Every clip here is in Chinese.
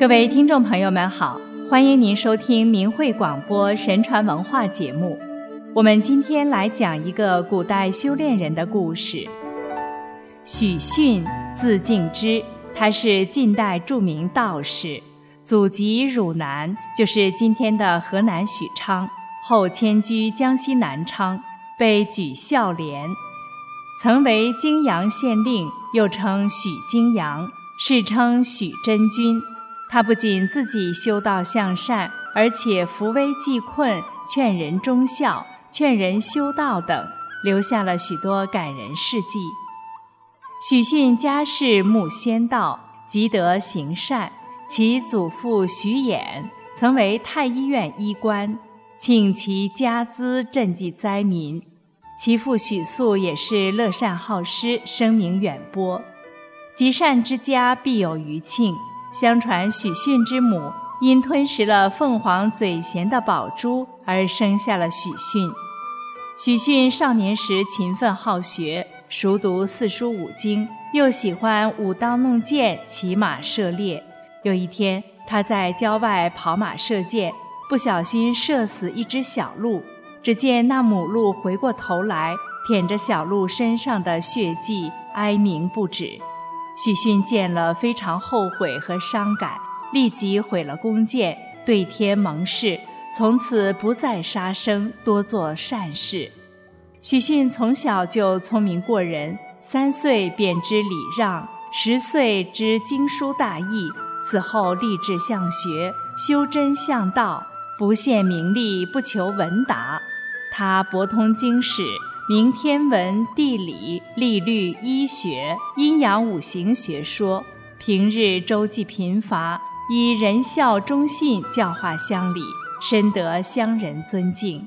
各位听众朋友们好，欢迎您收听明慧广播神传文化节目。我们今天来讲一个古代修炼人的故事。许逊，字敬之，他是晋代著名道士，祖籍汝南，就是今天的河南许昌，后迁居江西南昌，被举孝廉，曾为泾阳县令，又称许泾阳，世称许真君。他不仅自己修道向善，而且扶危济困，劝人忠孝，劝人修道等，留下了许多感人事迹。许逊家世慕仙道，积德行善。其祖父许衍曾为太医院医官，请其家资赈济灾民。其父许素也是乐善好施，声名远播。积善之家必有余庆。相传许逊之母因吞食了凤凰嘴衔的宝珠而生下了许逊。许逊少年时勤奋好学，熟读四书五经，又喜欢舞刀弄剑、骑马射猎。有一天，他在郊外跑马射箭，不小心射死一只小鹿。只见那母鹿回过头来，舔着小鹿身上的血迹，哀鸣不止。许逊见了，非常后悔和伤感，立即毁了弓箭，对天盟誓，从此不再杀生，多做善事。许逊从小就聪明过人，三岁便知礼让，十岁知经书大义。此后立志向学，修真向道，不羡名利，不求闻达。他博通经史。明天文、地理、历律、医学、阴阳五行学说，平日周济贫乏，以仁孝忠信教化乡里，深得乡人尊敬。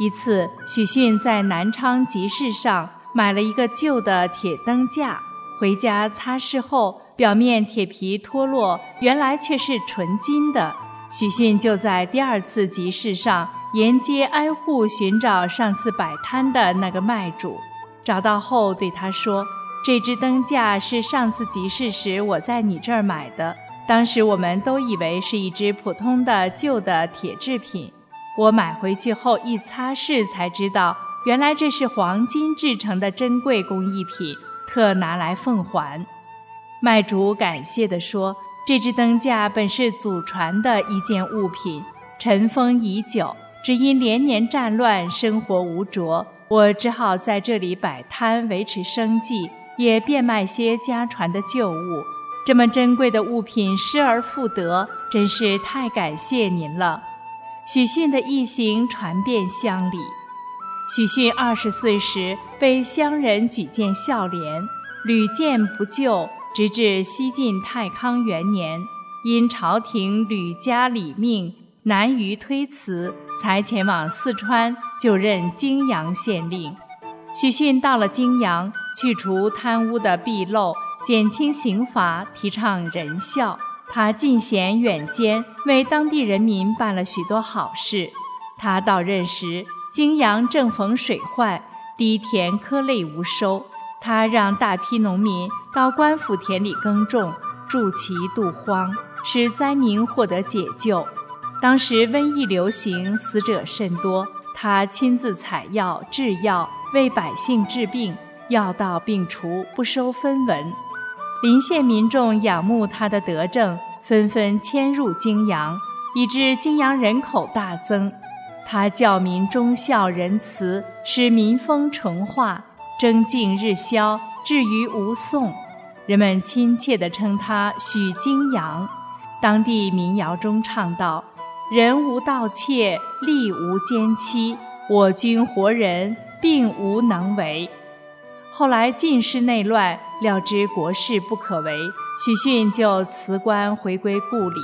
一次，许逊在南昌集市上买了一个旧的铁灯架，回家擦拭后，表面铁皮脱落，原来却是纯金的。许逊就在第二次集市上。沿街挨户寻找上次摆摊的那个卖主，找到后对他说：“这只灯架是上次集市时我在你这儿买的，当时我们都以为是一只普通的旧的铁制品。我买回去后一擦拭，才知道原来这是黄金制成的珍贵工艺品，特拿来奉还。”卖主感谢地说：“这只灯架本是祖传的一件物品，尘封已久。”只因连年战乱，生活无着，我只好在这里摆摊维持生计，也变卖些家传的旧物。这么珍贵的物品失而复得，真是太感谢您了。许逊的一行传遍乡里。许逊二十岁时被乡人举荐孝廉，屡见不就，直至西晋太康元年，因朝廷屡加礼命。难于推辞，才前往四川就任泾阳县令。许逊到了泾阳，去除贪污的弊漏，减轻刑罚，提倡仁孝。他进贤远兼，为当地人民办了许多好事。他到任时，泾阳正逢水患，低田颗粒无收。他让大批农民到官府田里耕种，助其度荒，使灾民获得解救。当时瘟疫流行，死者甚多。他亲自采药制药，为百姓治病，药到病除，不收分文。邻县民众仰慕他的德政，纷纷迁入泾阳，以致泾阳人口大增。他教民忠孝仁慈，使民风淳化，征敬日消，至于吴宋，人们亲切地称他许泾阳。当地民谣中唱道。人无盗窃，利无奸欺，我军活人并无能为。后来晋室内乱，料知国事不可为，许逊就辞官回归故里。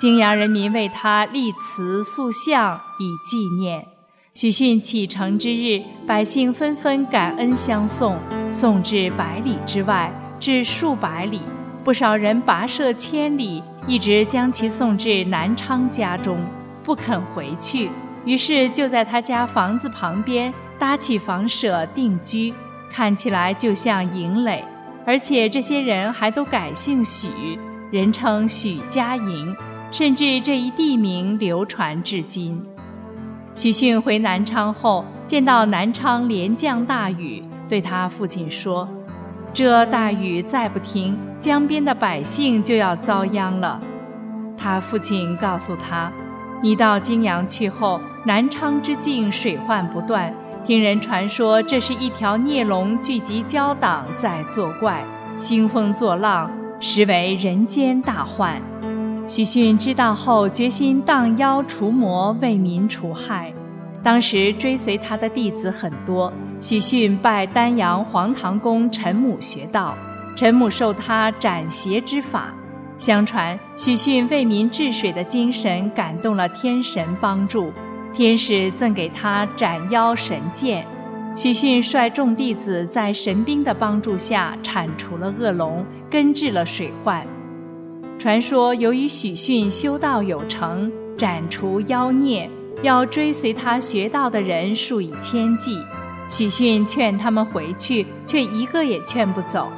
泾阳人民为他立祠塑像以纪念。许逊启程之日，百姓纷纷感恩相送，送至百里之外，至数百里，不少人跋涉千里。一直将其送至南昌家中，不肯回去，于是就在他家房子旁边搭起房舍定居，看起来就像营垒。而且这些人还都改姓许，人称许家营，甚至这一地名流传至今。许逊回南昌后，见到南昌连降大雨，对他父亲说：“这大雨再不停，江边的百姓就要遭殃了。”他父亲告诉他：“你到泾阳去后，南昌之境水患不断，听人传说这是一条孽龙聚集焦党在作怪，兴风作浪，实为人间大患。”许逊知道后，决心荡妖除魔，为民除害。当时追随他的弟子很多，许逊拜丹阳黄堂宫陈母学道，陈母授他斩邪之法。相传许逊为民治水的精神感动了天神帮助，天使赠给他斩妖神剑。许逊率众弟子在神兵的帮助下铲除了恶龙，根治了水患。传说，由于许逊修道有成，斩除妖孽，要追随他学道的人数以千计。许逊劝他们回去，却一个也劝不走。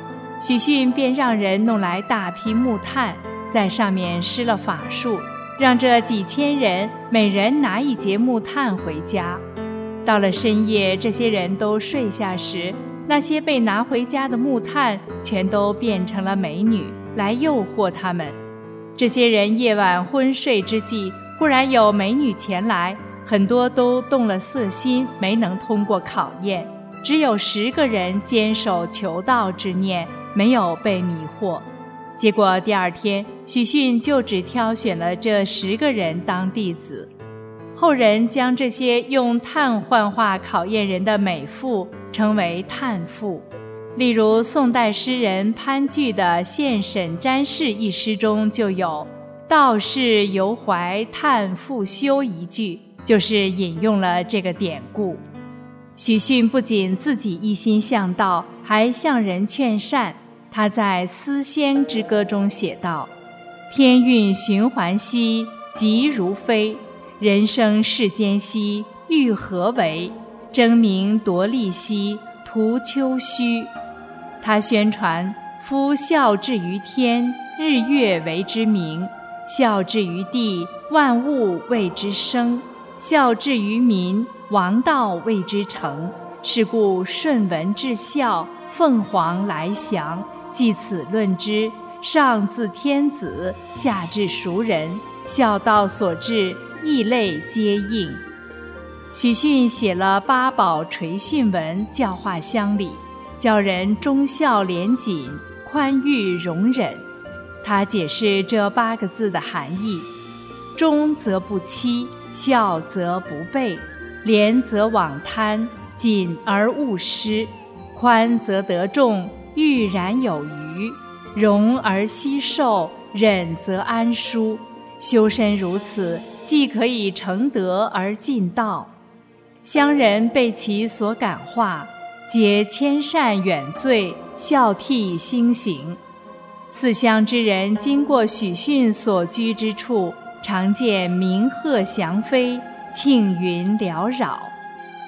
许逊便让人弄来大批木炭，在上面施了法术，让这几千人每人拿一节木炭回家。到了深夜，这些人都睡下时，那些被拿回家的木炭全都变成了美女。来诱惑他们，这些人夜晚昏睡之际，忽然有美女前来，很多都动了色心，没能通过考验。只有十个人坚守求道之念，没有被迷惑。结果第二天，许逊就只挑选了这十个人当弟子。后人将这些用碳幻化考验人的美妇称为碳妇。例如，宋代诗人潘琚的《献沈瞻士》一诗中就有“道士犹怀叹复修”一句，就是引用了这个典故。许逊不仅自己一心向道，还向人劝善。他在《思仙之歌》中写道：“天运循环兮，急如飞；人生世间兮，欲何为？争名夺利兮，图丘虚。”他宣传：夫孝至于天，日月为之明；孝至于地，万物为之生；孝至于民，王道为之成。是故顺闻至孝，凤凰来翔。即此论之，上自天子，下至俗人，孝道所至，异类皆应。许逊写了八宝垂训文，教化乡里。教人忠孝廉谨、宽裕容忍。他解释这八个字的含义：忠则不欺，孝则不悖，廉则罔贪，谨而勿失，宽则得众，裕然有余，容而息寿，忍则安舒。修身如此，既可以成德而尽道。乡人被其所感化。皆迁善远罪，孝悌兴行。四乡之人经过许逊所居之处，常见鸣鹤翔飞，庆云缭绕。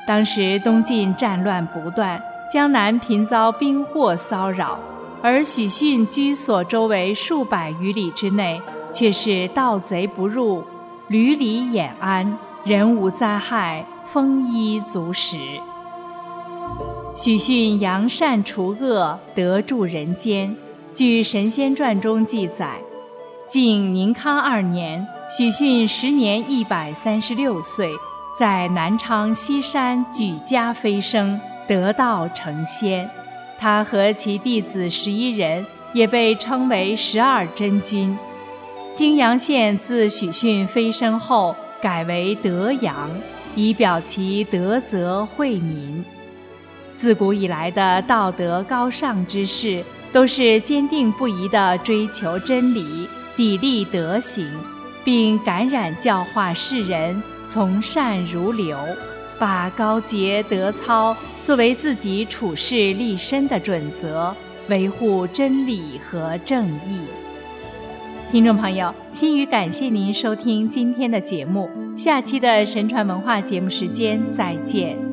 当时东晋战乱不断，江南频遭兵祸骚扰，而许逊居所周围数百余里之内，却是盗贼不入，屡屡掩安，人无灾害，丰衣足食。许逊扬善除恶，德助人间。据《神仙传》中记载，晋宁康二年，许逊时年一百三十六岁，在南昌西山举家飞升，得道成仙。他和其弟子十一人也被称为十二真君。泾阳县自许逊飞升后改为德阳，以表其德泽惠民。自古以来的道德高尚之士，都是坚定不移地追求真理、砥砺德行，并感染教化世人从善如流，把高洁德操作为自己处事立身的准则，维护真理和正义。听众朋友，心语感谢您收听今天的节目，下期的神传文化节目时间再见。